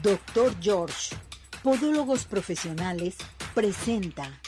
Doctor George, Podólogos Profesionales, presenta.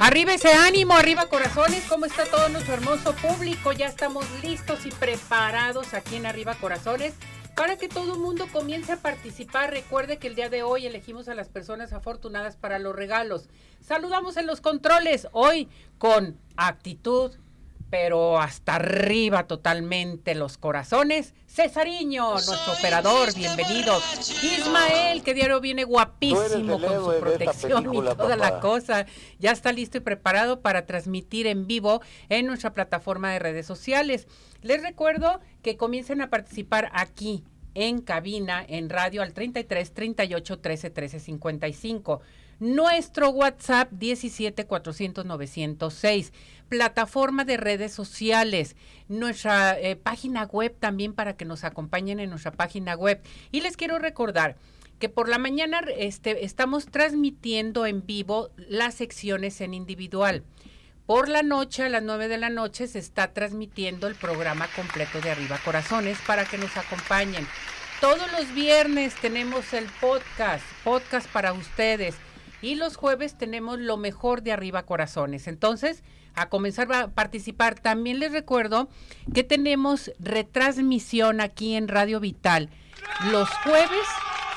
Arriba ese ánimo, arriba corazones, ¿cómo está todo nuestro hermoso público? Ya estamos listos y preparados aquí en Arriba Corazones para que todo el mundo comience a participar. Recuerde que el día de hoy elegimos a las personas afortunadas para los regalos. Saludamos en los controles hoy con actitud, pero hasta arriba totalmente los corazones. Cesariño, nuestro operador, bienvenido. Ismael, que diario viene guapísimo con su protección y toda la cosa. Ya está listo y preparado para transmitir en vivo en nuestra plataforma de redes sociales. Les recuerdo que comiencen a participar aquí en cabina, en radio al 33 38 13 13 55. Nuestro WhatsApp 17 400 906. Plataforma de redes sociales. Nuestra eh, página web también para que nos acompañen en nuestra página web. Y les quiero recordar que por la mañana este, estamos transmitiendo en vivo las secciones en individual. Por la noche, a las 9 de la noche, se está transmitiendo el programa completo de Arriba Corazones para que nos acompañen. Todos los viernes tenemos el podcast, podcast para ustedes. Y los jueves tenemos lo mejor de Arriba Corazones. Entonces, a comenzar a participar. También les recuerdo que tenemos retransmisión aquí en Radio Vital los jueves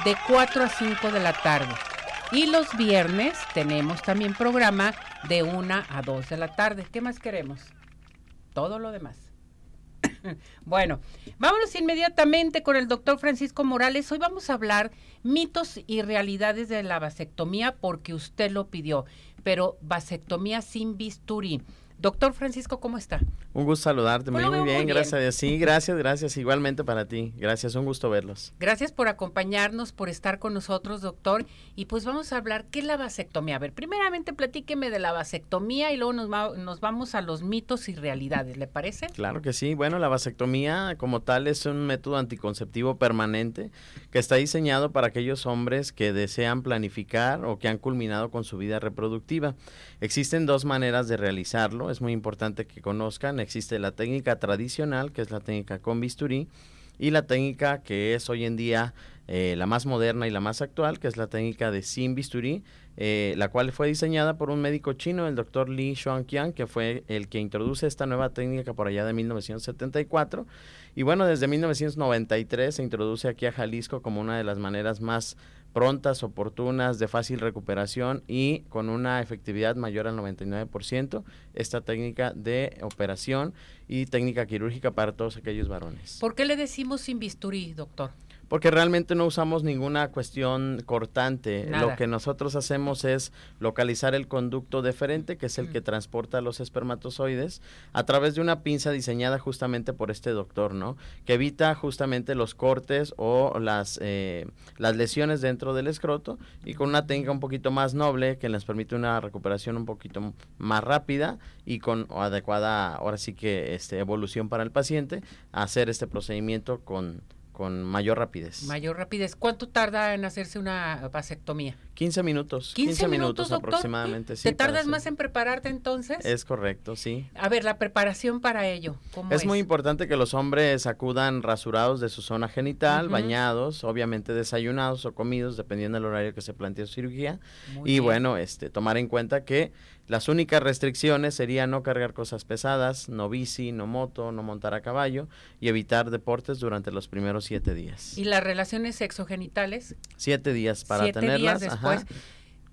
de 4 a 5 de la tarde. Y los viernes tenemos también programa de 1 a 2 de la tarde. ¿Qué más queremos? Todo lo demás. bueno, vámonos inmediatamente con el doctor Francisco Morales. Hoy vamos a hablar mitos y realidades de la vasectomía porque usted lo pidió, pero vasectomía sin bisturí. Doctor Francisco, ¿cómo está? Un gusto saludarte, muy, muy, bien, gracias a Dios. Sí, gracias, gracias, igualmente para ti. Gracias, un gusto verlos. Gracias por acompañarnos, por estar con nosotros, doctor. Y pues vamos a hablar, ¿qué es la vasectomía? A ver, primeramente platíqueme de la vasectomía y luego nos, nos vamos a los mitos y realidades, ¿le parece? Claro que sí. Bueno, la vasectomía como tal es un método anticonceptivo permanente que está diseñado para aquellos hombres que desean planificar o que han culminado con su vida reproductiva. Existen dos maneras de realizarlo, es muy importante que conozcan. Existe la técnica tradicional, que es la técnica con bisturí, y la técnica que es hoy en día eh, la más moderna y la más actual, que es la técnica de sin bisturí, eh, la cual fue diseñada por un médico chino, el doctor Li Xuanqian, que fue el que introduce esta nueva técnica por allá de 1974. Y bueno, desde 1993 se introduce aquí a Jalisco como una de las maneras más prontas, oportunas, de fácil recuperación y con una efectividad mayor al 99%, esta técnica de operación y técnica quirúrgica para todos aquellos varones. ¿Por qué le decimos sin bisturí, doctor? Porque realmente no usamos ninguna cuestión cortante. Lo que nosotros hacemos es localizar el conducto deferente, que es el que transporta los espermatozoides, a través de una pinza diseñada justamente por este doctor, ¿no? Que evita justamente los cortes o las, eh, las lesiones dentro del escroto y con una técnica un poquito más noble que les permite una recuperación un poquito más rápida y con adecuada, ahora sí que este, evolución para el paciente, hacer este procedimiento con con mayor rapidez. Mayor rapidez. ¿Cuánto tarda en hacerse una vasectomía? 15 minutos. 15, minutos, aproximadamente. ¿Te tardas más en prepararte entonces? Es correcto, sí. A ver, la preparación para ello. ¿cómo es, es, muy importante que los hombres acudan rasurados de su zona genital, bañados, obviamente desayunados o comidos, dependiendo del horario que se plantee su cirugía. y bueno, este, tomar en cuenta que las únicas restricciones serían no cargar cosas pesadas, no bici, no moto, no montar a caballo y evitar deportes durante los primeros siete días. ¿Y las relaciones sexogenitales? Siete días para tenerlas. después.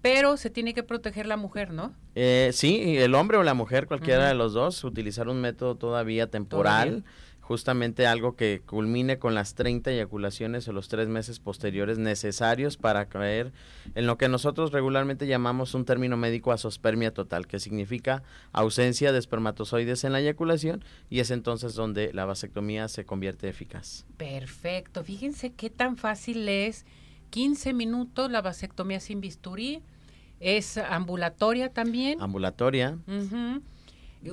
Pero se tiene que proteger la mujer, ¿no? Eh, sí, el hombre o la mujer, cualquiera de los dos, utilizar un método todavía temporal justamente algo que culmine con las 30 eyaculaciones o los tres meses posteriores necesarios para caer en lo que nosotros regularmente llamamos un término médico asospermia total, que significa ausencia de espermatozoides en la eyaculación y es entonces donde la vasectomía se convierte eficaz. Perfecto, fíjense qué tan fácil es 15 minutos la vasectomía sin bisturí, es ambulatoria también. Ambulatoria.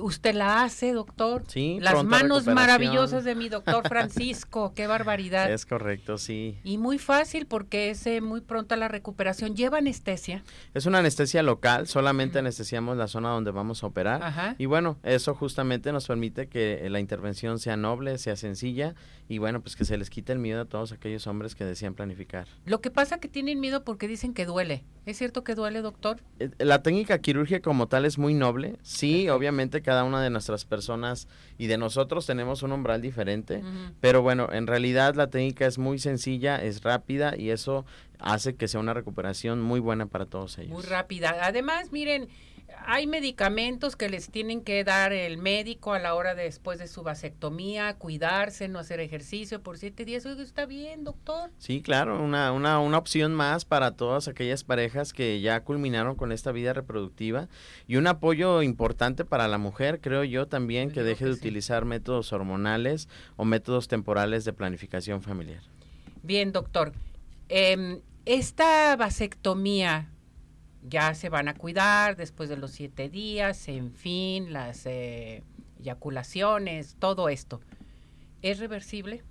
Usted la hace, doctor. Sí, Las manos maravillosas de mi doctor Francisco. Qué barbaridad. Es correcto, sí. Y muy fácil porque es eh, muy pronta la recuperación. ¿Lleva anestesia? Es una anestesia local, solamente anestesiamos la zona donde vamos a operar. Ajá. Y bueno, eso justamente nos permite que eh, la intervención sea noble, sea sencilla y bueno, pues que se les quite el miedo a todos aquellos hombres que desean planificar. Lo que pasa que tienen miedo porque dicen que duele. ¿Es cierto que duele, doctor? Eh, La técnica quirúrgica como tal es muy noble. Sí, obviamente cada una de nuestras personas y de nosotros tenemos un umbral diferente, pero bueno, en realidad la técnica es muy sencilla, es rápida y eso hace que sea una recuperación muy buena para todos ellos. Muy rápida. Además, miren, hay medicamentos que les tienen que dar el médico a la hora de, después de su vasectomía, cuidarse, no hacer ejercicio por siete días. Oiga, está bien, doctor. Sí, claro, una, una, una opción más para todas aquellas parejas que ya culminaron con esta vida reproductiva y un apoyo importante para la mujer, creo yo también, Yo que deje que de sí. utilizar métodos hormonales o métodos temporales de planificación familiar. Bien, doctor. Em, esta vasectomía ya se van a cuidar después de los siete días, en fin, las eh, eyaculaciones, todo esto. ¿Es reversible?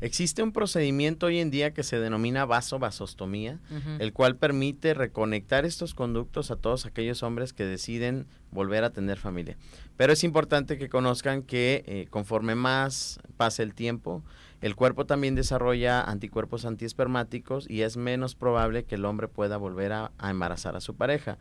Existe un procedimiento hoy en día que se denomina vasovasostomía, Ujú. el cual permite reconectar estos conductos a todos aquellos hombres que deciden volver a tener familia. Pero es importante que conozcan que eh, conforme más pase el tiempo, el cuerpo también desarrolla anticuerpos antiespermáticos y es menos probable que el hombre pueda volver a, a embarazar a su pareja.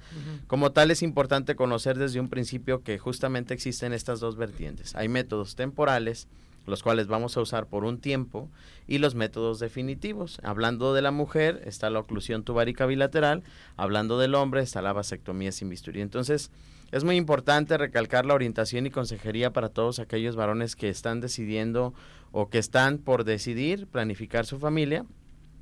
Como tal, es importante conocer desde un principio que justamente existen estas dos vertientes. Hay métodos temporales, los cuales vamos a usar por un tiempo, y los métodos definitivos. Hablando de la mujer, está la oclusión tubárica bilateral, hablando del hombre, está la vasectomía sin bisturí. Entonces, es muy importante recalcar la orientación y consejería para todos aquellos varones que están decidiendo o que están por decidir planificar su familia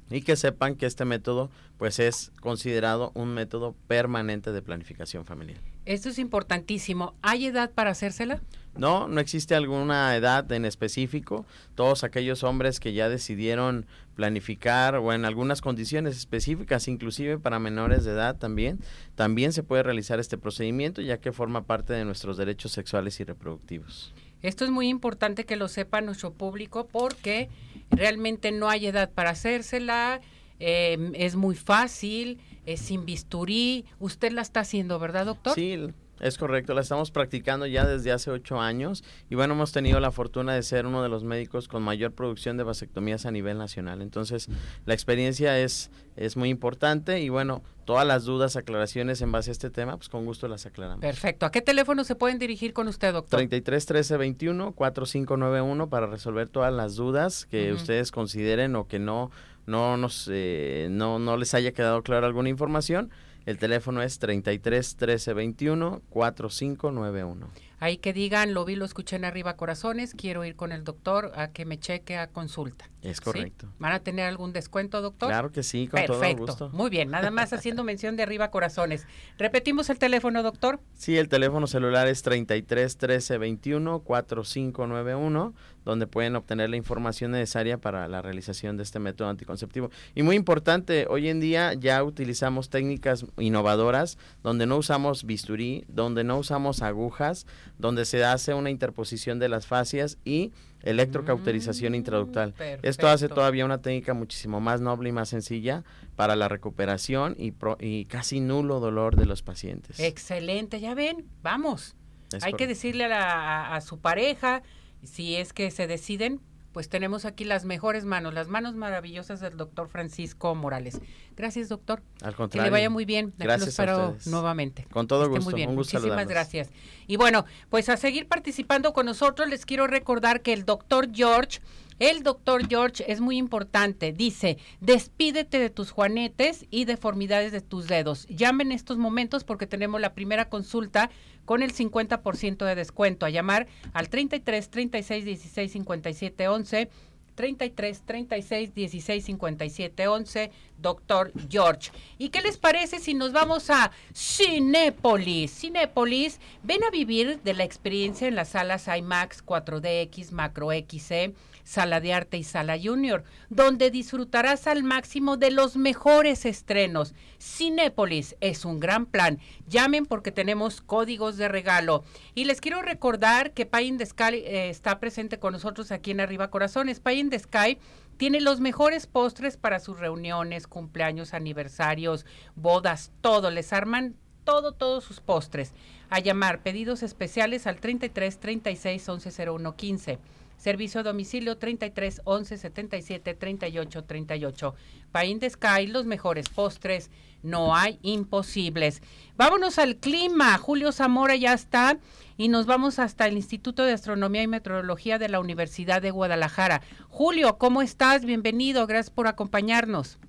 y que sepan que este método pues es considerado un método permanente de planificación familiar. Esto es importantísimo. ¿Hay edad para hacérsela? No, no existe alguna edad en específico. Todos aquellos hombres que ya decidieron planificar o en algunas condiciones específicas, inclusive para menores de edad también, también se puede realizar este procedimiento ya que forma parte de nuestros derechos sexuales y reproductivos. Esto es muy importante que lo sepa nuestro público porque realmente no hay edad para hacérsela, eh, es muy fácil, es sin bisturí. Usted la está haciendo, ¿verdad, doctor? Sí, es correcto, la estamos practicando ya desde hace ocho años y bueno, hemos tenido la fortuna de ser uno de los médicos con mayor producción de vasectomías a nivel nacional. Entonces, la experiencia es, es muy importante y bueno, todas las dudas, aclaraciones en base a este tema, pues con gusto las aclaramos. Perfecto. ¿A qué teléfono se pueden dirigir con usted, doctor? 33 13 21 4591 para resolver todas las dudas que ustedes consideren o que no no nos eh, no no les haya quedado clara alguna información. El teléfono es 33 13 21 4591. Ahí que digan, lo vi, lo escuché en arriba corazones, quiero ir con el doctor a que me cheque a consulta. Es ¿Sí? correcto. ¿Van a tener algún descuento, doctor? Claro que sí, con todo Perfecto. gusto. Muy bien, nada más haciendo mención de arriba corazones. Repetimos el teléfono, doctor. Sí, el teléfono celular es 33 13 21 4591, donde pueden obtener la información necesaria para la realización de este método anticonceptivo. Y muy importante, hoy en día ya utilizamos técnicas innovadoras donde no usamos bisturí, donde no usamos agujas, donde se hace una interposición de las fascias y electrocauterización Mm, intraductal. Esto hace todavía una técnica muchísimo más noble y más sencilla para la recuperación y, pro- y casi nulo dolor de los pacientes. Excelente, ya ven, vamos. Es Hay que decirle a, la- a- a su pareja, si es que se deciden, pues tenemos aquí las mejores manos, las manos maravillosas del doctor Francisco Morales. Gracias, doctor. Al Que contrario. le vaya muy bien. Aquí Gracias a espero ustedes. nuevamente. Con todo gusto, Muy bien. un gusto Muchísimas saludarlos. gracias. Y bueno, pues a seguir participando con nosotros, les quiero recordar que el doctor George, el doctor George es muy importante. Dice, despídete de tus juanetes y deformidades de tus dedos. Llame en estos momentos porque tenemos la primera consulta con el 50% de descuento. A llamar al 33 36 16 57 11. 33 36 16 57 11, doctor George. ¿Y qué les parece si nos vamos a Cinépolis? Cinépolis, ven a vivir de la experiencia en las salas IMAX, 4DX, Macro XC, Sala de Arte y Sala Junior, donde disfrutarás al máximo de los mejores estrenos. Cinépolis es un gran plan. Llamen porque tenemos códigos de regalo. Y les quiero recordar que Pay in the Sky eh, está presente con nosotros aquí en Arriba Corazones. Pay in the Sky tiene los mejores postres para sus reuniones, cumpleaños, aniversarios, bodas, todo. Les arman todo, todos sus postres. A llamar pedidos especiales al 33 36 11 01 15. Servicio a domicilio 33 11 77 38 38. Pain de Sky, los mejores postres, no hay imposibles. Vámonos al clima. Julio Zamora ya está y nos vamos hasta el Instituto de Astronomía y Meteorología de la Universidad de Guadalajara. Julio, ¿cómo estás? Bienvenido, gracias por acompañarnos.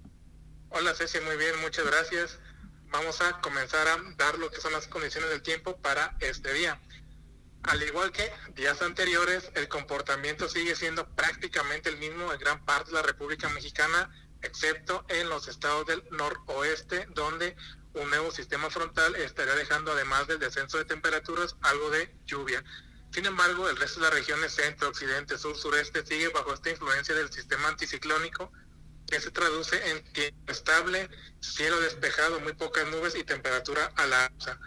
Hola Ceci, muy bien, muchas gracias. Vamos a comenzar a dar lo que son las condiciones del tiempo para este día. Al igual que días anteriores, el comportamiento sigue siendo prácticamente el mismo en gran parte de la República Mexicana, excepto en los estados del noroeste, donde un nuevo sistema frontal estaría dejando, además del descenso de temperaturas, algo de lluvia. Sin embargo, el resto de las regiones centro, occidente, sur, sureste sigue bajo esta influencia del sistema anticiclónico, que se traduce en tiempo estable, cielo despejado, muy pocas nubes y temperatura a la alza.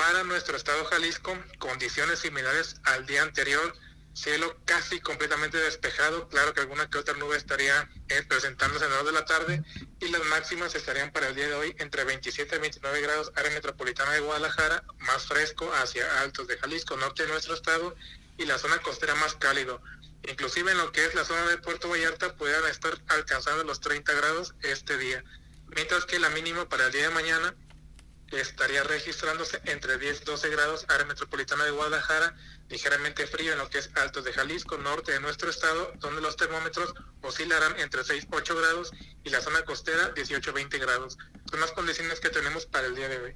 Para nuestro estado Jalisco, condiciones similares al día anterior, cielo casi completamente despejado, claro que alguna que otra nube estaría eh, presentándose en la de la tarde y las máximas estarían para el día de hoy entre 27 y 29 grados área metropolitana de Guadalajara, más fresco hacia altos de Jalisco, norte de nuestro estado y la zona costera más cálido. Inclusive en lo que es la zona de Puerto Vallarta puedan estar alcanzando los 30 grados este día, mientras que la mínima para el día de mañana estaría registrándose entre 10 y 12 grados área metropolitana de Guadalajara, ligeramente frío en lo que es Altos de Jalisco, norte de nuestro estado, donde los termómetros oscilarán entre 6 y 8 grados y la zona costera 18 20 grados. Son las condiciones que tenemos para el día de hoy.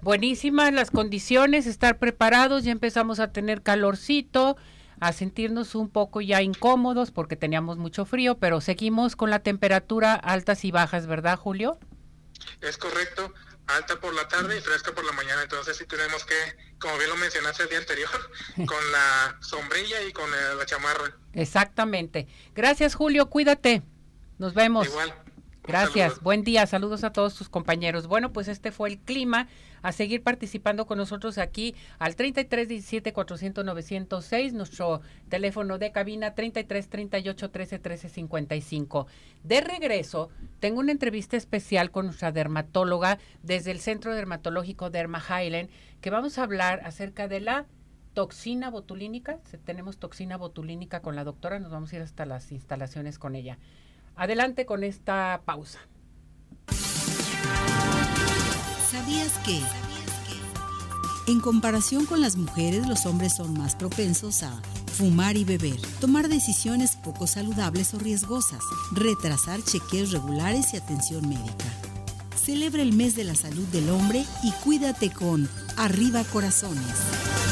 Buenísimas las condiciones, estar preparados, ya empezamos a tener calorcito, a sentirnos un poco ya incómodos porque teníamos mucho frío, pero seguimos con la temperatura altas y bajas, ¿verdad, Julio? Es correcto alta por la tarde y fresca por la mañana. Entonces sí tenemos que, como bien lo mencionaste el día anterior, con la sombrilla y con la chamarra. Exactamente. Gracias Julio, cuídate. Nos vemos. Igual. Gracias, buen día, saludos a todos tus compañeros. Bueno, pues este fue el clima. A seguir participando con nosotros aquí al 33 17 400 906, nuestro teléfono de cabina 33 38 13 13 55. De regreso, tengo una entrevista especial con nuestra dermatóloga desde el Centro Dermatológico Derma Highland, que vamos a hablar acerca de la toxina botulínica. Tenemos toxina botulínica con la doctora, nos vamos a ir hasta las instalaciones con ella. Adelante con esta pausa. ¿Sabías que? En comparación con las mujeres, los hombres son más propensos a fumar y beber, tomar decisiones poco saludables o riesgosas, retrasar chequeos regulares y atención médica. Celebra el mes de la salud del hombre y cuídate con Arriba Corazones.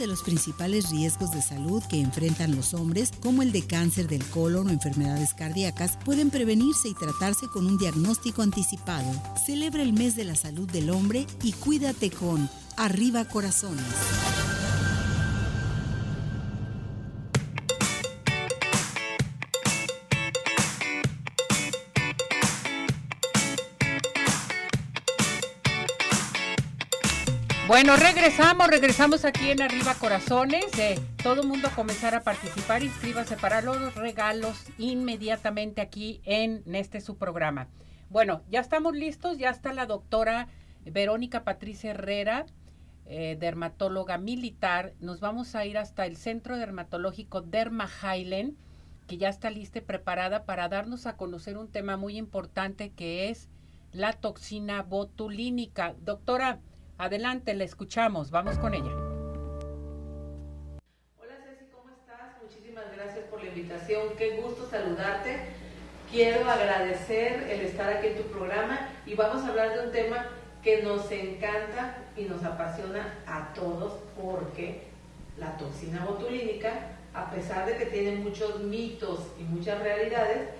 De los principales riesgos de salud que enfrentan los hombres, como el de cáncer del colon o enfermedades cardíacas, pueden prevenirse y tratarse con un diagnóstico anticipado. Celebra el mes de la salud del hombre y cuídate con Arriba Corazones. Bueno, regresamos, regresamos aquí en Arriba Corazones. Todo mundo comenzar a participar, inscríbase para los regalos inmediatamente aquí en, este su programa. Bueno, ya estamos listos, ya está la doctora Verónica Patricia Herrera, eh, dermatóloga militar. Nos vamos a ir hasta el Centro Dermatológico Derma Highland, que ya está lista y preparada para darnos a conocer un tema muy importante que es la toxina botulínica. Doctora, Adelante, le escuchamos. Vamos con ella. Hola Ceci, ¿cómo estás? Muchísimas gracias por la invitación. Qué gusto saludarte. Quiero agradecer el estar aquí en tu programa y vamos a hablar de un tema que nos encanta y nos apasiona a todos porque la toxina botulínica, a pesar de que tiene muchos mitos y muchas realidades,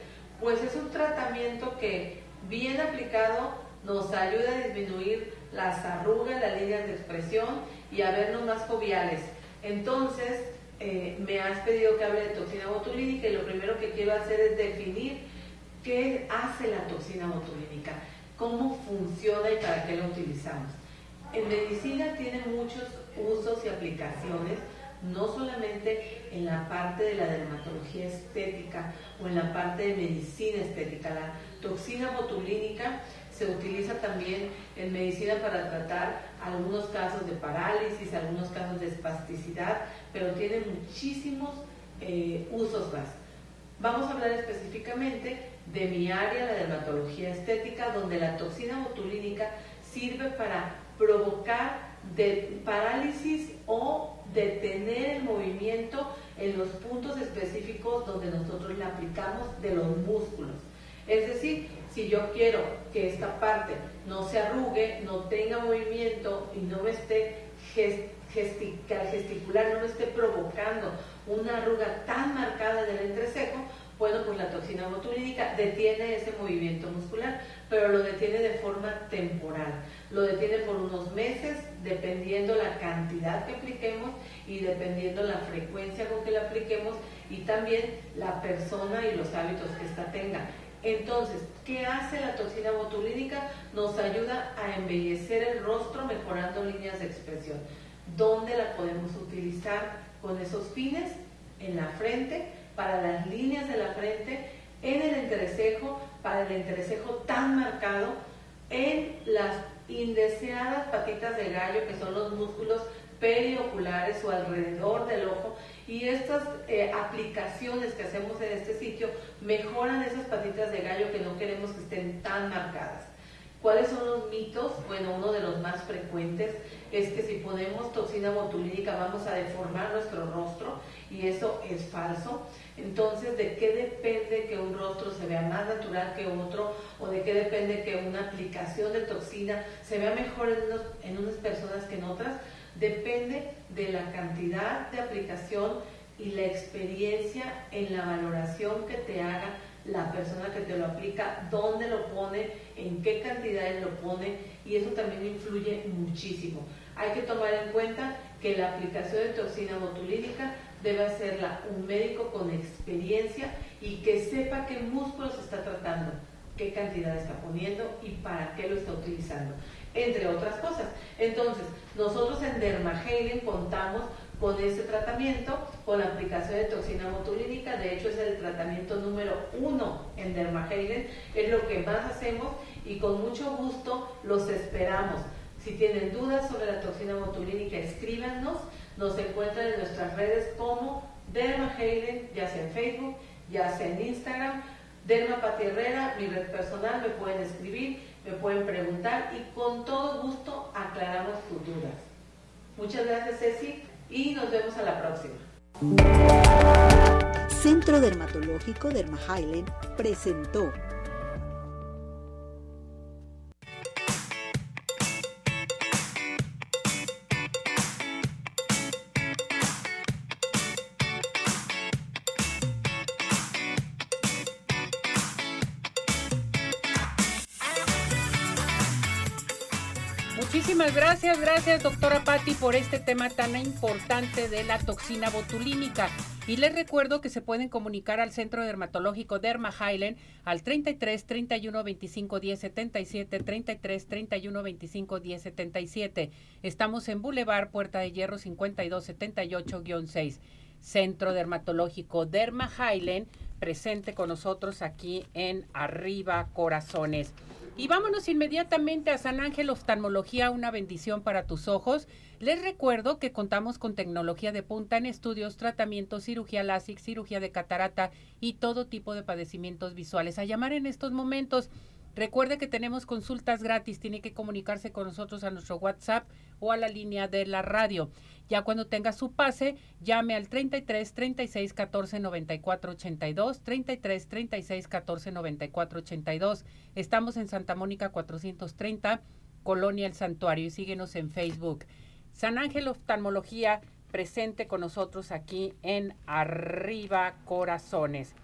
pues es un tratamiento que bien aplicado nos ayuda a disminuir las arrugas, las líneas de expresión y a vernos más joviales. Entonces, eh, me has pedido que hable de toxina botulínica y lo primero que quiero hacer es definir qué hace la toxina botulínica, cómo funciona y para qué la utilizamos. En medicina tiene muchos usos y aplicaciones, no solamente en la parte de la dermatología estética o en la parte de medicina estética. La toxina botulínica se utiliza también en medicina para tratar algunos casos de parálisis, algunos casos de espasticidad, pero tiene muchísimos eh, usos más. Vamos a hablar específicamente de mi área, la dermatología estética, donde la toxina botulínica sirve para provocar de parálisis o detener el movimiento en los puntos específicos donde nosotros le aplicamos de los músculos. Es decir, si yo quiero que esta parte no se arrugue, no tenga movimiento y no me esté gesticular, no me esté provocando una arruga tan marcada del entrecejo, bueno, pues la toxina botulínica detiene ese movimiento muscular, pero lo detiene de forma temporal. Lo detiene por unos meses, dependiendo la cantidad que apliquemos y dependiendo la frecuencia con que la apliquemos y también la persona y los hábitos que ésta tenga. Entonces, ¿qué hace la toxina botulínica? Nos ayuda a embellecer el rostro mejorando líneas de expresión. ¿Dónde la podemos utilizar con esos fines? En la frente, para las líneas de la frente, en el entrecejo, para el entrecejo tan marcado, en las indeseadas patitas de gallo, que son los músculos perioculares o alrededor del ojo, y estas eh, aplicaciones que hacemos en este sitio mejoran esas patitas de gallo que no queremos que estén tan marcadas. ¿Cuáles son los mitos? Bueno, uno de los más frecuentes es que si ponemos toxina botulínica vamos a deformar nuestro rostro y eso es falso. Entonces, ¿de qué depende que un rostro se vea más natural que otro o de qué depende que una aplicación de toxina se vea mejor en, en unas personas que en otras? Depende de la cantidad de aplicación y la experiencia en la valoración que te haga la persona que te lo aplica, dónde lo pone, en qué cantidades lo pone y eso también influye muchísimo. Hay que tomar en cuenta que la aplicación de toxina botulínica debe hacerla un médico con experiencia y que sepa qué músculo se está tratando, qué cantidad está poniendo y para qué lo está utilizando entre otras cosas. Entonces, nosotros en Dermagelen contamos con este tratamiento, con la aplicación de toxina botulínica, de hecho es el tratamiento número uno en Dermagelen, es lo que más hacemos y con mucho gusto los esperamos. Si tienen dudas sobre la toxina botulínica, escríbanos, nos encuentran en nuestras redes como Dermagelen, ya sea en Facebook, ya sea en Instagram, Derma Herrera, mi red personal, me pueden escribir me pueden preguntar y con todo gusto aclaramos tus dudas. Muchas gracias Ceci y nos vemos a la próxima. Centro Dermatológico Derma Highland presentó Muchísimas gracias, gracias doctora Patti por este tema tan importante de la toxina botulínica. Y les recuerdo que se pueden comunicar al Centro Dermatológico Derma Highland al 33 31 25 10 77, 33 31 25 10 77. Estamos en Boulevard Puerta de Hierro 52 78-6. Centro Dermatológico Derma Highland presente con nosotros aquí en Arriba Corazones. Y vámonos inmediatamente a San Ángel Oftalmología, una bendición para tus ojos. Les recuerdo que contamos con tecnología de punta en estudios, tratamientos, cirugía LASIK, cirugía de catarata y todo tipo de padecimientos visuales. A llamar en estos momentos Recuerde que tenemos consultas gratis, tiene que comunicarse con nosotros a nuestro WhatsApp o a la línea de la radio. Ya cuando tenga su pase, llame al 33 36 14 94 82, 33 36 14 94 82. Estamos en Santa Mónica 430, Colonia El Santuario y síguenos en Facebook. San Ángel Oftalmología presente con nosotros aquí en Arriba Corazones.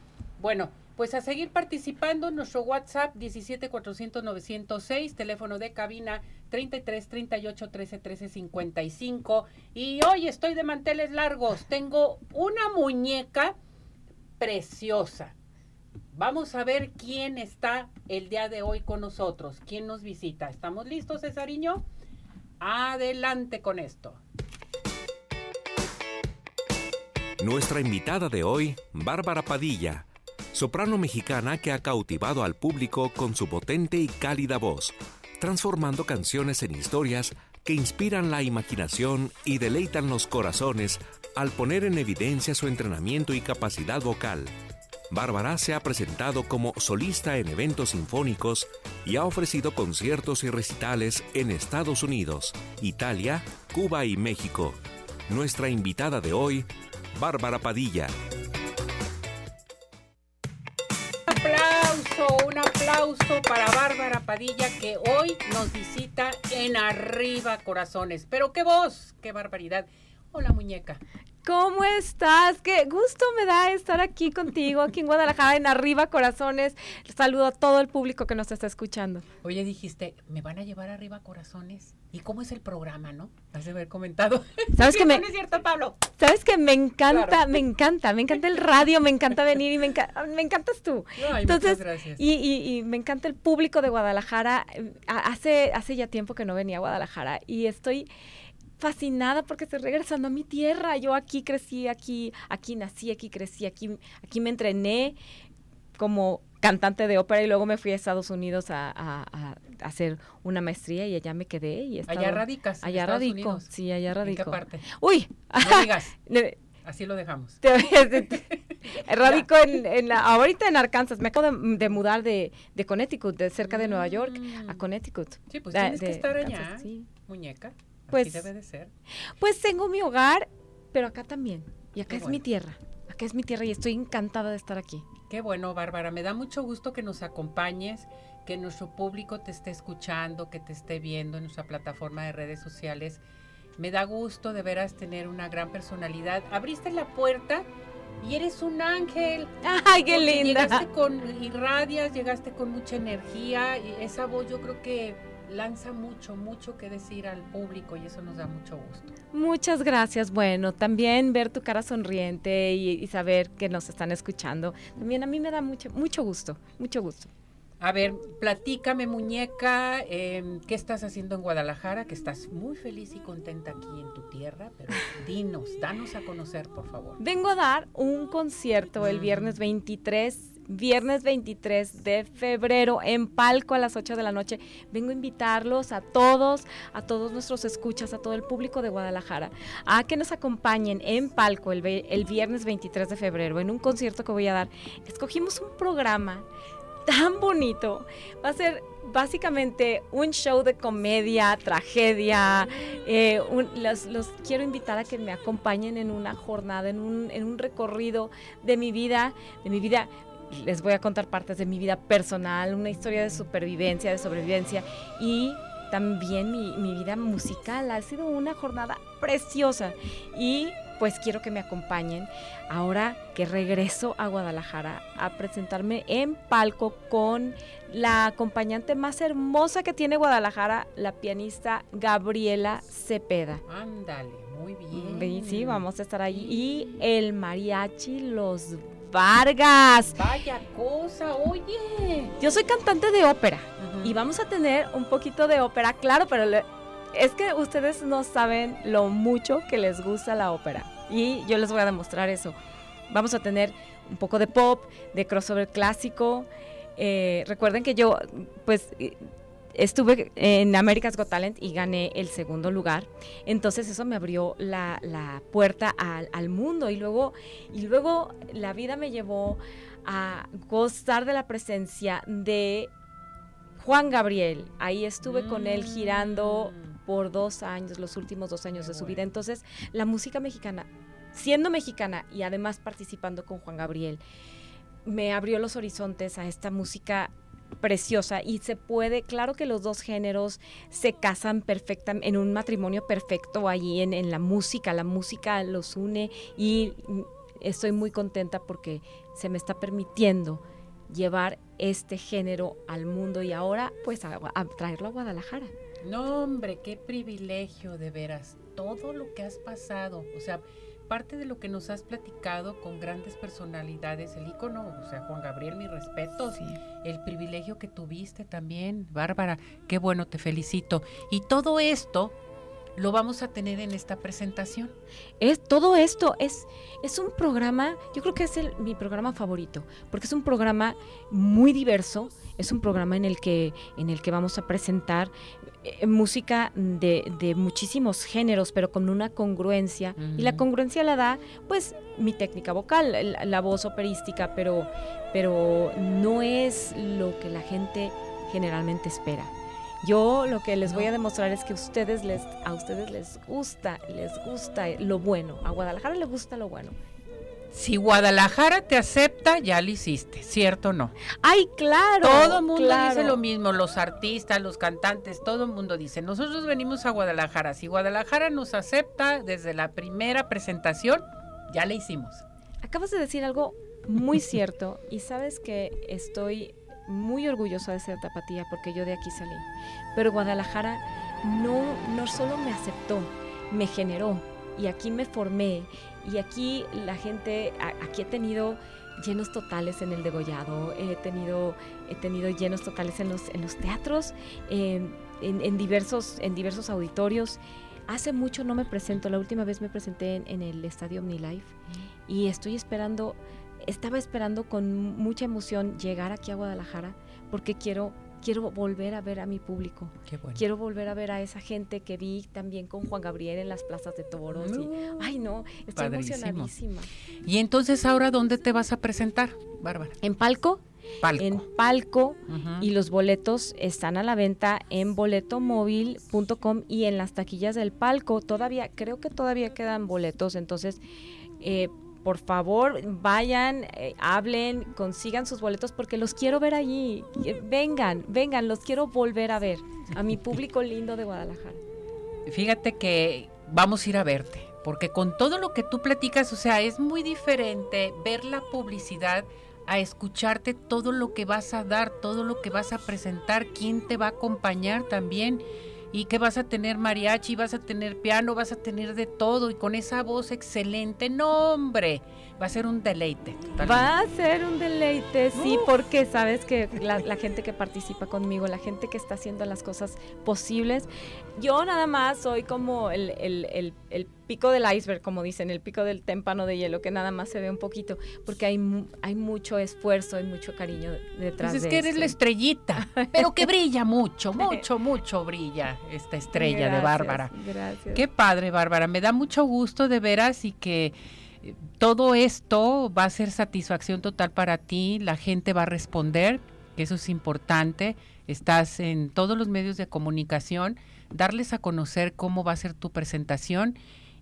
Bueno, pues a seguir participando nuestro WhatsApp 17 400 906, teléfono de cabina 33 38 13 13 55. Y hoy estoy de manteles largos. Tengo una muñeca preciosa. Vamos a ver quién está el día de hoy con nosotros, quién nos visita. ¿Estamos listos, Cesariño? Adelante con esto. Nuestra invitada de hoy, Bárbara Padilla soprano mexicana que ha cautivado al público con su potente y cálida voz, transformando canciones en historias que inspiran la imaginación y deleitan los corazones al poner en evidencia su entrenamiento y capacidad vocal. Bárbara se ha presentado como solista en eventos sinfónicos y ha ofrecido conciertos y recitales en Estados Unidos, Italia, Cuba y México. Nuestra invitada de hoy, Bárbara Padilla. Un aplauso para Bárbara Padilla que hoy nos visita en Arriba Corazones. Pero qué voz, qué barbaridad. Hola muñeca. ¿Cómo estás? Qué gusto me da estar aquí contigo, aquí en Guadalajara, en Arriba Corazones. Saludo a todo el público que nos está escuchando. Oye, dijiste, ¿me van a llevar Arriba Corazones? ¿Y cómo es el programa, no? Has de haber comentado. ¿Sabes que me, es cierto, Pablo? ¿Sabes que me encanta, me encanta, me encanta el radio, me encanta venir y me, me encantas tú? Entonces, gracias. Y, y, y, me encanta el público de Guadalajara. Hace, hace ya tiempo que no venía a Guadalajara y estoy fascinada porque estoy regresando a mi tierra. Yo aquí crecí, aquí, aquí nací, aquí crecí, aquí, aquí me entrené como cantante de ópera y luego me fui a Estados Unidos a, hacer una maestría y allá me quedé. Y allá radicas. Allá radico. Sí, allá radico. ¿En qué parte? Uy. No digas. Así lo dejamos. Radico en, en la, ahorita en Arkansas. Me acabo de, mudar de, de, Connecticut, de cerca de Nueva York, a mm. Connecticut. Sí, pues tienes que estar allá, muñeca. Pues, debe de ser. Pues tengo mi hogar, pero acá también. Y acá es mi tierra. Acá es mi tierra y estoy encantada de estar aquí. Qué bueno, Bárbara. Me da mucho gusto que nos acompañes, que nuestro público te esté escuchando, que te esté viendo en nuestra plataforma de redes sociales. Me da gusto de veras tener una gran personalidad. Abriste la puerta y eres un ángel. ¡Ay, qué linda! Llegaste con irradias, llegaste con mucha energía y esa voz yo creo que lanza mucho, mucho que decir al público y eso nos da mucho gusto. Muchas gracias. Bueno, también ver tu cara sonriente y, saber que nos están escuchando, también a mí me da mucho, mucho gusto, mucho gusto. A ver, platícame, muñeca, em, ¿qué estás haciendo en Guadalajara? Que estás muy feliz y contenta aquí en tu tierra, pero dinos, danos a conocer, por favor. Vengo a dar un concierto el viernes 23 viernes 23 de febrero en Palco a las 8 de la noche. Vengo a invitarlos a todos, a todos nuestros escuchas, a todo el público de Guadalajara, a que nos acompañen en Palco el, viernes 23 de febrero en un concierto que voy a dar. Escogimos un programa tan bonito. Va a ser básicamente un show de comedia, tragedia. Eh, los, los, quiero invitar a que me acompañen en una jornada, en un, en un recorrido de mi vida, de mi vida les voy a contar partes de mi vida personal, una historia de supervivencia, de sobrevivencia y también mi, mi, vida musical. Ha sido una jornada preciosa y pues quiero que me acompañen ahora que regreso a Guadalajara a presentarme en palco con la acompañante más hermosa que tiene Guadalajara, la pianista Gabriela Cepeda. Ándale, muy bien. Sí, vamos a estar ahí. Y el mariachi Los Vargas. Vaya cosa, oye. Yo soy cantante de ópera y vamos a tener un poquito de ópera, claro, pero es que ustedes no saben lo mucho que les gusta la ópera y yo les voy a demostrar eso. Vamos a tener un poco de pop, de crossover clásico. Eh, recuerden que yo, pues, estuve en America's Got Talent y gané el segundo lugar. Entonces eso me abrió la, puerta al, mundo y luego, y luego la vida me llevó a gozar de la presencia de Juan Gabriel. Ahí estuve con él girando mm. por dos años, los últimos dos años de su vida. Entonces la música mexicana, siendo mexicana y además participando con Juan Gabriel, me abrió los horizontes a esta música preciosa y se puede, claro que los dos géneros se casan perfectamente en un matrimonio perfecto allí en, en la música, la música los une y estoy muy contenta porque se me está permitiendo llevar este género al mundo y ahora pues a, a, traerlo a Guadalajara. No, hombre, qué privilegio de veras, todo lo que has pasado, o sea, parte de lo que nos has platicado con grandes personalidades, el ícono, o sea, Juan Gabriel, mi respeto, sí. el privilegio que tuviste también, Bárbara, qué bueno, te felicito. Y todo esto lo vamos a tener en esta presentación. Es todo esto es es un programa, yo creo que es el, mi programa favorito, porque es un programa muy diverso, es un programa en el que en el que vamos a presentar eh, música de, de, muchísimos géneros, pero con una congruencia y la congruencia la da pues mi técnica vocal, la, la voz operística, pero pero no es lo que la gente generalmente espera. Yo lo que les voy a demostrar es que ustedes les, a ustedes les gusta, les gusta lo bueno. A Guadalajara le gusta lo bueno. Si Guadalajara te acepta, ya lo hiciste, ¿cierto o no? Ay, claro. Todo el mundo dice lo mismo, los artistas, los cantantes, todo el mundo dice, nosotros venimos a Guadalajara. Si Guadalajara nos acepta desde la primera presentación, ya le hicimos. Acabas de decir algo muy cierto y sabes que estoy muy orgullosa de ser tapatía porque yo de aquí salí. Pero Guadalajara no, no solo me aceptó, me generó y aquí me formé y aquí la gente, aquí he tenido llenos totales en el degollado, he tenido, he tenido llenos totales en los, en los teatros, en, en, diversos, en diversos auditorios. Hace mucho no me presento, la última vez me presenté en, en el Estadio OmniLife y estoy esperando estaba esperando con mucha emoción llegar aquí a Guadalajara porque quiero quiero volver a ver a mi público. Quiero volver a ver a esa gente que vi también con Juan Gabriel en las plazas de toros. y, ay, no, estoy emocionadísima. ¿Y entonces ahora dónde te vas a presentar, Bárbara? En Palco. En Palco y los boletos están a la venta en boletomóvil.com y en las taquillas del Palco. Todavía, creo que todavía quedan boletos, entonces eh, por favor, vayan, eh, hablen, consigan sus boletos porque los quiero ver allí. Vengan, vengan, los quiero volver a ver. A mi público lindo de Guadalajara. Fíjate que vamos a ir a verte, porque con todo lo que tú platicas, o sea, es muy diferente ver la publicidad a escucharte todo lo que vas a dar, todo lo que vas a presentar, quién te va a acompañar también y que vas a tener mariachi, vas a tener piano, vas a tener de todo y con esa voz excelente, no hombre, va a ser un deleite. Va a ser un deleite, sí, porque sabes que la, gente que participa conmigo, la gente que está haciendo las cosas posibles, yo nada más soy como el, el, el, pico del iceberg, como dicen, el pico del témpano de hielo, que nada más se ve un poquito, porque hay, hay mucho esfuerzo y mucho cariño detrás pues de Es que eres la estrellita, pero que brilla mucho, mucho, mucho brilla esta estrella de Bárbara. Gracias. Qué padre, Bárbara, me da mucho gusto de veras y que todo esto va a ser satisfacción total para ti, la gente va a responder que eso es importante. Estás en todos los medios de comunicación, darles a conocer cómo va a ser tu presentación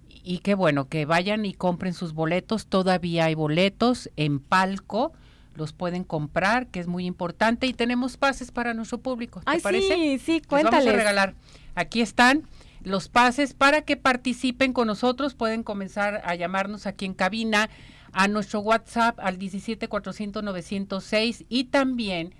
y qué bueno, que vayan y compren sus boletos. Todavía hay boletos en palco los pueden comprar, que es muy importante, y tenemos pases para nuestro público. ¿Te Ay, parece? sí, sí, Les vamos cuéntales. a regalar. Aquí están los pases para que participen con nosotros. Pueden comenzar a llamarnos aquí en cabina a nuestro WhatsApp al 17 400 906 y también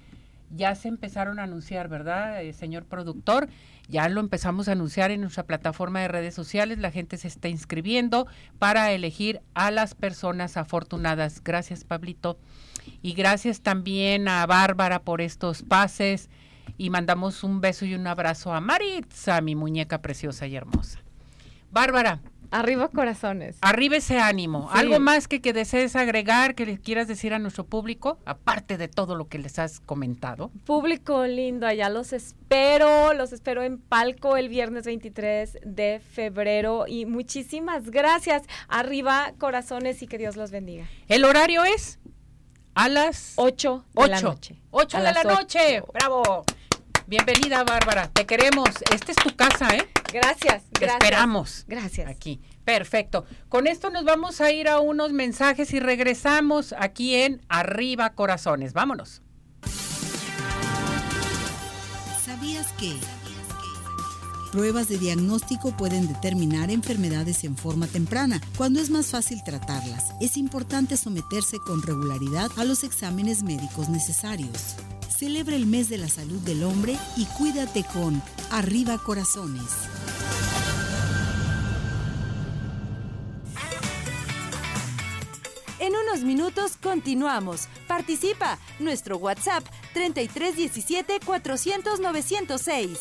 ya se empezaron a anunciar, ¿verdad, eh, señor productor? Ya lo empezamos a anunciar en nuestra plataforma de redes sociales. La gente se está inscribiendo para elegir a las personas afortunadas. Gracias, Pablito. Y gracias también a Bárbara por estos pases. Y mandamos un beso y un abrazo a Maritza, mi muñeca preciosa y hermosa. Bárbara, Arriba corazones. arriba ese ánimo. Sí. ¿Algo más que, que desees agregar, que le quieras decir a nuestro público, aparte de todo lo que les has comentado? Público lindo, allá los espero, los espero en palco el viernes 23 de febrero y muchísimas gracias. Arriba corazones y que Dios los bendiga. El horario es a las 8 de la Ocho. noche. 8 A de la noche. Bravo. Bienvenida, Bárbara. Te queremos. Esta es tu casa, ¿eh? Gracias, Te gracias. esperamos. Gracias. Aquí. Perfecto. Con esto nos vamos a ir a unos mensajes y regresamos aquí en Arriba Corazones. Vámonos. ¿Sabías que? Pruebas de diagnóstico pueden determinar enfermedades en forma temprana, cuando es más fácil tratarlas. Es importante someterse con regularidad a los exámenes médicos necesarios. Celebra el mes de la salud del hombre y cuídate con Arriba Corazones. En unos minutos continuamos. Participa. Nuestro WhatsApp 3317 400 906.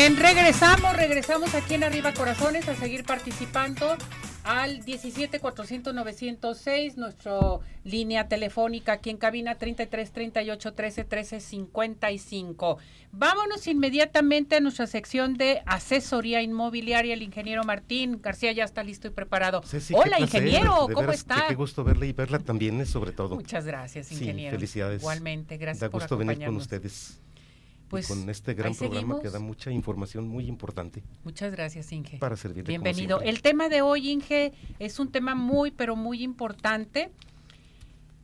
Bien, regresamos, regresamos aquí en Arriba Corazones a seguir participando al 17 400 906, nuestra línea telefónica aquí en cabina 33 38 13 13 55. Vámonos inmediatamente a nuestra sección de asesoría inmobiliaria. El ingeniero Martín García ya está listo y preparado. Ceci, Hola, placer, ingeniero, ¿cómo veras, está? Qué, qué gusto verla y verla también, eh, sobre todo. Muchas gracias, Sí, ingeniero. felicidades. Igualmente, gracias Da por gusto venir con ustedes. Pues, con este gran programa que seguimos. da mucha información muy importante. Muchas gracias, Inge. Para servirle, como Bienvenido. El tema de hoy, Inge, es un tema muy, pero muy importante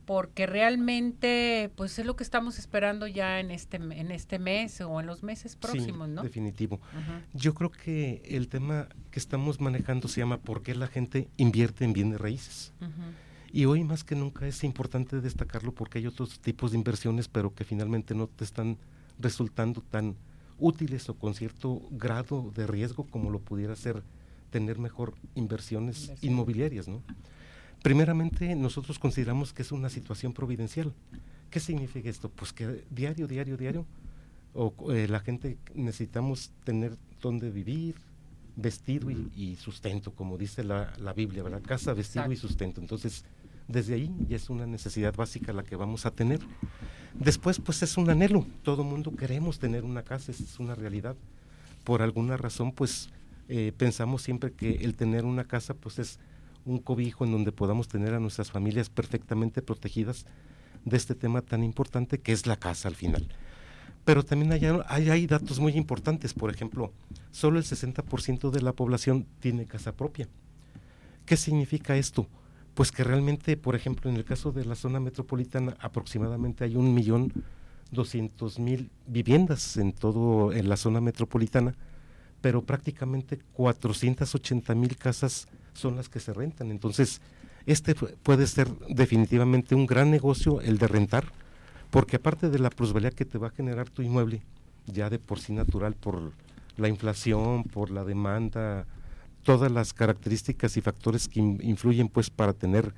porque realmente, pues es lo que estamos esperando ya en este en este mes o en los meses próximos, sí, ¿no? definitivo. Ujú. Yo creo que el tema que estamos manejando se llama ¿Por qué la gente invierte en bienes raíces? Y hoy más que nunca es importante destacarlo porque hay otros tipos de inversiones, pero que finalmente no te están resultando tan útiles o con cierto grado de riesgo como lo pudiera ser tener mejor inversiones Inversión. inmobiliarias, ¿no? Primeramente, nosotros consideramos que es una situación providencial. ¿Qué significa esto? Pues que diario, diario, diario, o, eh, la gente necesitamos tener donde vivir, vestido y, y sustento, como dice la, la Biblia, ¿verdad? Casa, vestido y sustento. Entonces, desde ahí ya es una necesidad básica la que vamos a tener. Después, pues es un anhelo. Todo mundo queremos tener una casa, es una realidad. Por alguna razón, pues eh, pensamos siempre que el tener una casa, pues es un cobijo en donde podamos tener a nuestras familias perfectamente protegidas de este tema tan importante que es la casa al final. Pero también hay, hay datos muy importantes. Por ejemplo, solo el 60% de la población tiene casa propia. ¿Qué significa esto? Pues que realmente, por ejemplo, en el caso de la zona metropolitana, aproximadamente hay un millón doscientos mil viviendas en todo en la zona metropolitana, pero prácticamente 480 mil casas son las que se rentan. Entonces, este pu- puede ser definitivamente un gran negocio el de rentar, porque aparte de la plusvalía que te va a generar tu inmueble, ya de por sí natural, por la inflación, por la demanda, todas las características y factores que in- influyen pues para tener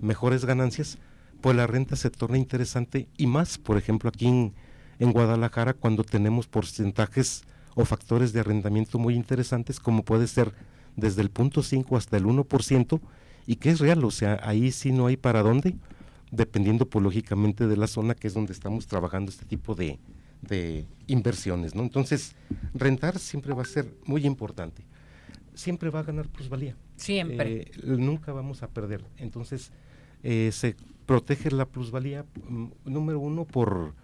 mejores ganancias, pues la renta se torna interesante y más, por ejemplo, aquí en, en Guadalajara cuando tenemos porcentajes o factores de arrendamiento muy interesantes, como puede ser desde el punto 5 hasta el 1%, y que es real, o sea, ahí sí no hay para dónde, dependiendo pues, lógicamente de la zona que es donde estamos trabajando este tipo de, de inversiones, ¿no? Entonces, rentar siempre va a ser muy importante. Siempre va a ganar plusvalía. Siempre. Eh, nunca vamos a perder. Entonces, eh, se protege la plusvalía, mm, número uno, por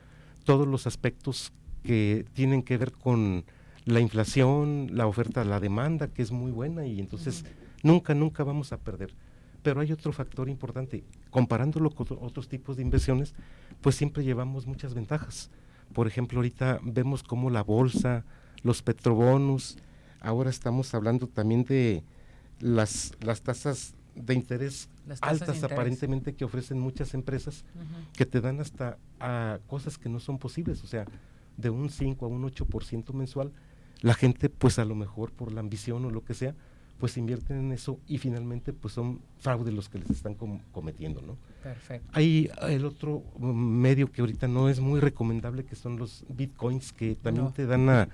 todos los aspectos que tienen que ver con la inflación, la oferta, la demanda, que es muy buena y entonces nunca, nunca vamos a perder. Pero hay otro factor importante, comparándolo con otros tipos de inversiones, pues siempre llevamos muchas ventajas. Por ejemplo, ahorita vemos cómo la bolsa, los petrobonos, ahora estamos hablando también de las, las tasas de interés altas aparentemente que ofrecen muchas empresas que te dan hasta a cosas que no son posibles, o sea, de un 5 a un 8% mensual, la gente pues a lo mejor por la ambición o lo que sea, pues invierten en eso y finalmente pues son fraudes los que les están cometiendo, ¿no? Perfecto. Hay el otro medio que ahorita no es muy recomendable que son los bitcoins que también te dan a,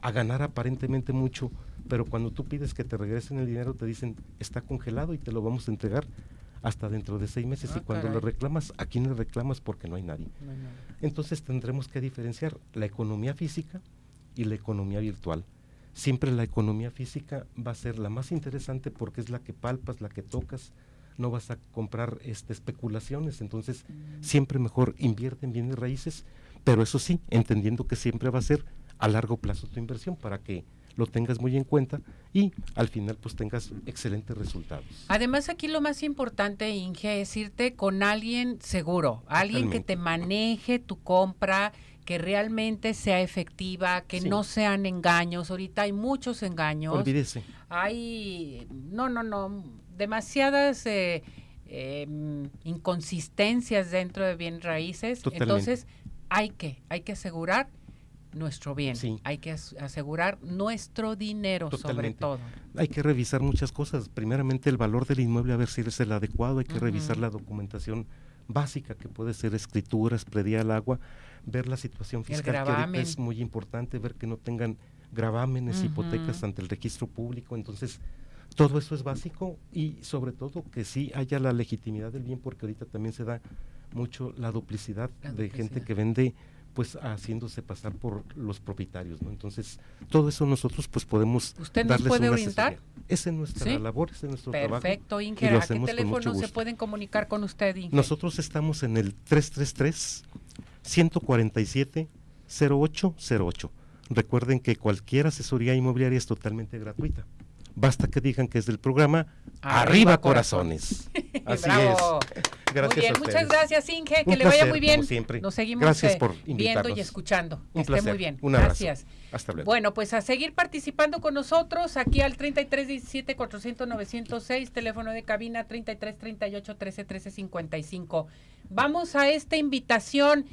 a, ganar aparentemente mucho, pero cuando tú pides que te regresen el dinero te dicen está congelado y te lo vamos a entregar hasta dentro de seis meses y ah, cuando le reclamas, ¿a quién le reclamas? Porque no hay nadie. Entonces tendremos que diferenciar la economía física y la economía virtual. Siempre la economía física va a ser la más interesante porque es la que palpas, la que tocas, no vas a comprar este, especulaciones, entonces siempre mejor invierte en bienes raíces, pero eso sí, entendiendo que siempre va a ser a largo plazo tu inversión para que lo tengas muy en cuenta y al final pues tengas excelentes resultados. Además aquí lo más importante, Inge, es irte con alguien seguro, alguien que te maneje tu compra, que realmente sea efectiva, que no sean engaños. Ahorita hay muchos engaños. Olvídese. Hay, no, no, no, demasiadas eh, em, inconsistencias dentro de bien raíces. Entonces, hay que, hay que asegurar nuestro bien. Hay que asegurar nuestro dinero sobre todo. Hay que revisar muchas cosas. Primeramente el valor del inmueble a ver si es el adecuado. Hay que revisar la documentación básica que puede ser escrituras, predial agua ver la situación fiscal, que es muy importante, ver que no tengan gravámenes, hipotecas ante el registro público. Entonces, todo eso es básico y sobre todo que sí haya la legitimidad del bien, porque ahorita también se da mucho la duplicidad, de gente que vende pues haciéndose pasar por los propietarios, ¿no? Entonces, todo eso nosotros pues podemos ¿Usted nos puede orientar? Esa es nuestra labor, ese es nuestro trabajo. Perfecto. ¿A qué teléfono se pueden comunicar con usted, Inge? Nosotros estamos en el 333 147 0808. Recuerden que cualquier asesoría inmobiliaria es totalmente gratuita. Basta que digan que es del programa Arriba, Corazones. Así es. Gracias muy bien, muchas gracias Inge, que le vaya muy bien. siempre. Nos seguimos eh, viendo y escuchando. Un que esté muy bien. Un gracias. Hasta luego. Bueno, pues a seguir participando con nosotros aquí al 3317 400 906, teléfono de cabina 3338 13 13 55. Vamos a esta invitación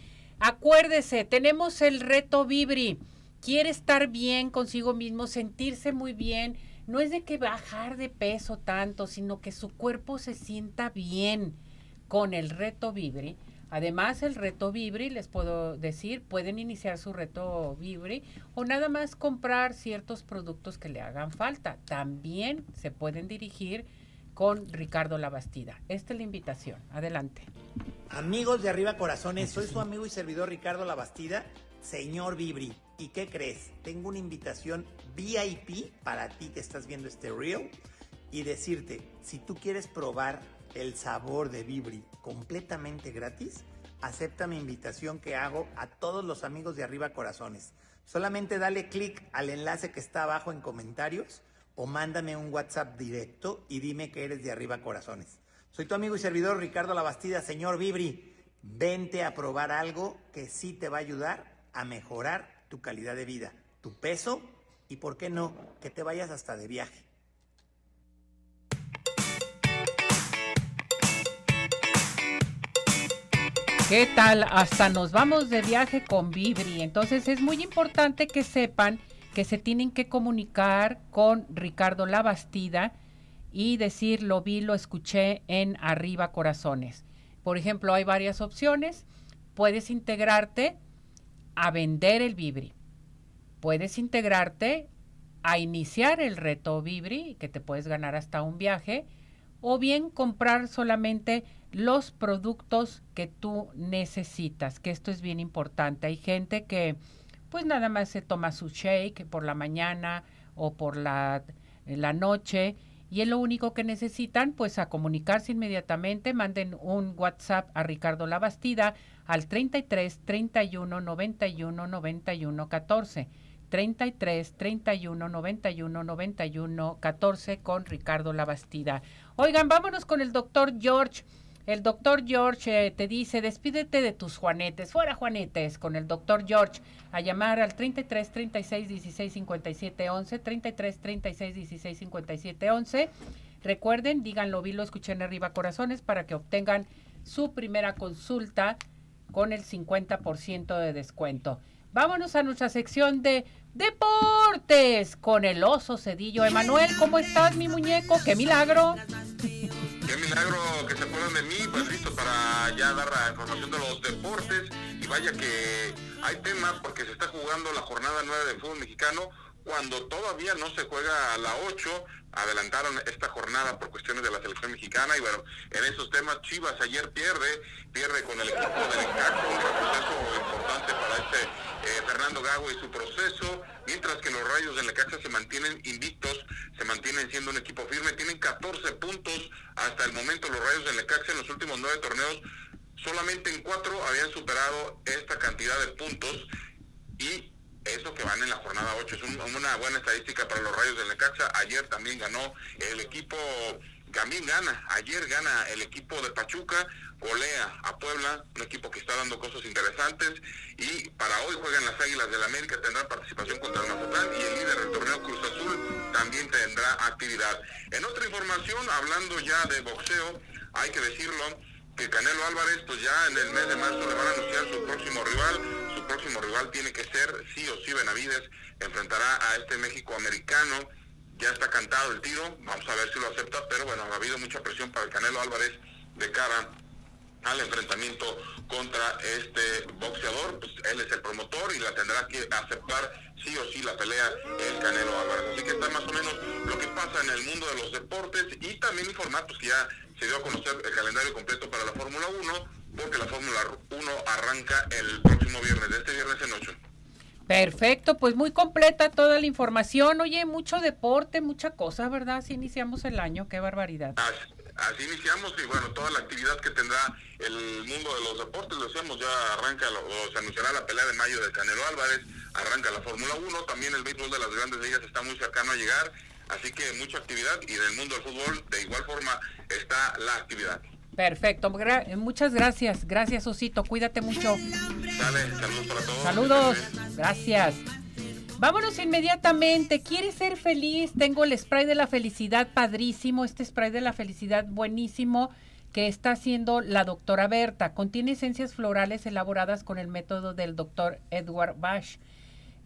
Acuérdese, tenemos el reto Vibri. Quiere estar bien consigo mismo, sentirse muy bien. No es de que bajar de peso tanto, sino que su cuerpo se sienta bien con el reto Vibri. Además, el reto Vibri, les puedo decir, pueden iniciar su reto Vibri o nada más comprar ciertos productos que le hagan falta. También se pueden dirigir con Ricardo Labastida. Esta es la invitación. Adelante. Amigos de Arriba Corazones, soy su amigo y servidor Ricardo Labastida, señor Vibri. ¿Y qué crees? Tengo una invitación VIP para ti que estás viendo este reel y decirte, si tú quieres probar el sabor de Vibri completamente gratis, acepta mi invitación que hago a todos los amigos de Arriba Corazones. Solamente dale clic al enlace que está abajo en comentarios o mándame un WhatsApp directo y dime que eres de Arriba Corazones. Soy tu amigo y servidor Ricardo Labastida, señor Vibri. Vente a probar algo que sí te va a ayudar a mejorar tu calidad de vida, tu peso y, ¿por qué no?, que te vayas hasta de viaje. ¿Qué tal? Hasta nos vamos de viaje con Vibri. Entonces es muy importante que sepan que se tienen que comunicar con Ricardo Labastida y decir lo vi, lo escuché en Arriba Corazones. Por ejemplo, hay varias opciones. Puedes integrarte a vender el Vibri. Puedes integrarte a iniciar el reto Vibri, que te puedes ganar hasta un viaje, o bien comprar solamente los productos que tú necesitas, que esto es bien importante. Hay gente que pues nada más se toma su shake por la mañana o por la, la noche y es lo único que necesitan, pues a comunicarse inmediatamente, manden un WhatsApp a Ricardo Labastida al 33 31 91 91 14. 33 31 91 91 14 con Ricardo Labastida. Oigan, vámonos con el doctor George. El doctor George eh, te dice, despídete de tus juanetes, fuera juanetes, con el doctor George, a llamar al 33 36 16 57 11, 33 36 16 57 11. Recuerden, díganlo, vi, lo escuché arriba corazones para que obtengan su primera consulta con el 50% de descuento. Vámonos a nuestra sección de deportes con el oso cedillo. Emanuel, ¿cómo estás, mi muñeco? ¡Qué milagro! Qué milagro que se acuerdan de mí, pues listo para ya dar la información de los deportes. Y vaya que hay temas porque se está jugando la jornada 9 del fútbol mexicano cuando todavía no se juega a la 8, adelantaron esta jornada por cuestiones de la selección mexicana y bueno, en esos temas Chivas ayer pierde, pierde con el equipo del Necaxa, un proceso importante para este eh, Fernando Gago y su proceso, mientras que los Rayos del Necaxa se mantienen invictos, se mantienen siendo un equipo firme, tienen 14 puntos hasta el momento los Rayos del Necaxa en los últimos nueve torneos, solamente en cuatro habían superado esta cantidad de puntos y eso que van en la jornada 8. Es una buena estadística para los Rayos del Necaxa. Ayer también ganó el equipo, también gana, ayer gana el equipo de Pachuca, golea a Puebla, un equipo que está dando cosas interesantes. Y para hoy juegan las Águilas del la América, tendrán participación contra el Mazatlán y el líder del torneo Cruz Azul también tendrá actividad. En otra información, hablando ya de boxeo, hay que decirlo, que Canelo Álvarez, pues ya en el mes de marzo le van a anunciar su próximo rival. Próximo rival tiene que ser, sí o sí, Benavides. Enfrentará a este México americano. Ya está cantado el tiro. Vamos a ver si lo acepta. Pero bueno, ha habido mucha presión para el Canelo Álvarez de cara al enfrentamiento contra este boxeador, pues él es el promotor y la tendrá que aceptar sí o sí la pelea el Canelo Álvarez. Así que está más o menos lo que pasa en el mundo de los deportes y también informar pues ya se dio a conocer el calendario completo para la Fórmula 1, porque la Fórmula 1 arranca el próximo viernes, de este viernes en 8. Perfecto, pues muy completa toda la información. Oye, mucho deporte, mucha cosa, ¿verdad? Así iniciamos el año, qué barbaridad. Así, iniciamos y bueno, toda la actividad que tendrá el mundo de los deportes, lo decíamos, ya arranca, o se anunciará la pelea de mayo de Canelo Álvarez, arranca la Fórmula 1, también el béisbol de las grandes ligas está muy cercano a llegar Así que mucha actividad y en el mundo del fútbol de igual forma está la actividad. Perfecto, muchas gracias, gracias Osito, cuídate mucho. Dale, saludos para todos. Saludos, gracias. Vámonos inmediatamente. ¿Quieres ser feliz? Tengo el spray de la felicidad padrísimo, este spray de la felicidad buenísimo que está haciendo la doctora Berta. Contiene esencias florales elaboradas con el método del doctor Edward Bash.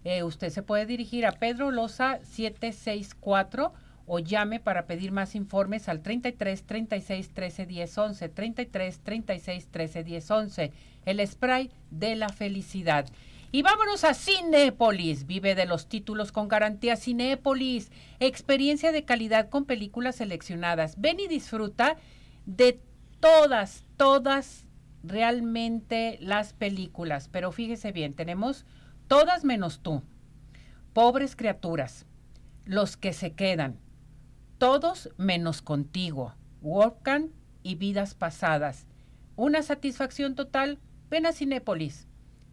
Eh, usted se puede dirigir a Pedro Loza 764 o llame para pedir más informes al 33 36 13 10 11, 33 36 13 10 11, el spray de la felicidad. Y vámonos a Cinépolis. Vive de los títulos con garantía Cinépolis. Experiencia de calidad con películas seleccionadas. Ven y disfruta de todas, todas realmente las películas. Pero fíjese bien, tenemos todas menos tú, pobres criaturas, los que se quedan, todos menos contigo, Wolfgang y vidas pasadas. Una satisfacción total, ven a Cinépolis.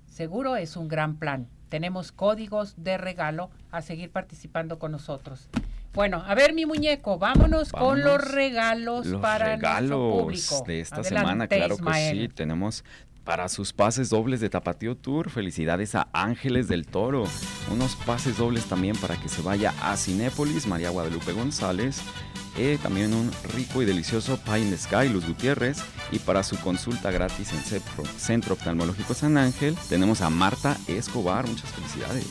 Seguro es un gran plan. Tenemos códigos de regalo a seguir participando con nosotros. Bueno, a ver mi muñeco, vámonos, con los regalos para regalos público. de esta semana, claro que sí, tenemos para sus pases dobles de Tapatío Tour. Felicidades a Ángeles del Toro. Unos pases dobles también para que se vaya a Cinépolis, María Guadalupe González. Eh, también un rico y delicioso Pie in the Sky, Luz Gutiérrez. Y para su consulta gratis en Centro, Centro Oftalmológico San Ángel, tenemos a Marta Escobar. Muchas felicidades.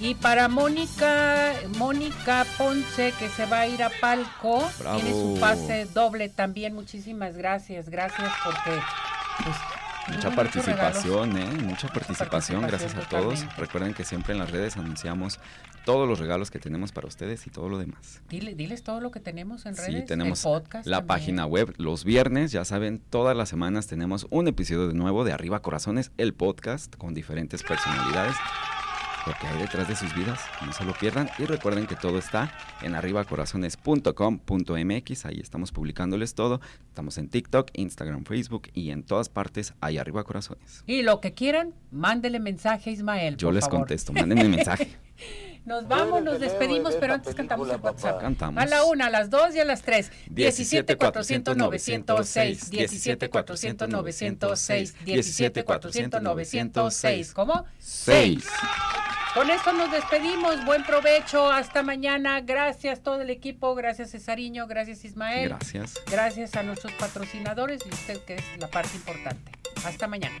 Y para Mónica, Mónica Ponce, que se va a ir a Palco, tiene su pase doble también. Muchísimas gracias, gracias porque pues, Mucha participación, ¿eh? Mucha participación, gracias a todos. Recuerden que siempre en las redes anunciamos todos los regalos que tenemos para ustedes y todo lo demás. diles todo lo que tenemos en redes. Sí, tenemos la página web los viernes, ya saben, todas las semanas tenemos un episodio de nuevo de Arriba Corazones, el podcast con diferentes personalidades lo que hay detrás de sus vidas. No se lo pierdan y recuerden que todo está en arribacorazones.com.mx. Ahí estamos publicándoles todo. Estamos en TikTok, Instagram, Facebook y en todas partes hay Arriba Corazones. Y lo que quieran, mándele mensaje a Ismael. Yo les contesto, mándenme mensaje. Nos vamos, nos despedimos, pero antes cantamos en WhatsApp. Cantamos. A la una, a las dos y a las tres. 17 400 906. 17 400 906. 17 400 906. ¿Cómo? 6. Con esto nos despedimos. Buen provecho. Hasta mañana. Gracias todo el equipo. Gracias Cesariño. Gracias Ismael. Gracias. Gracias a nuestros patrocinadores y usted que es la parte importante. Hasta mañana.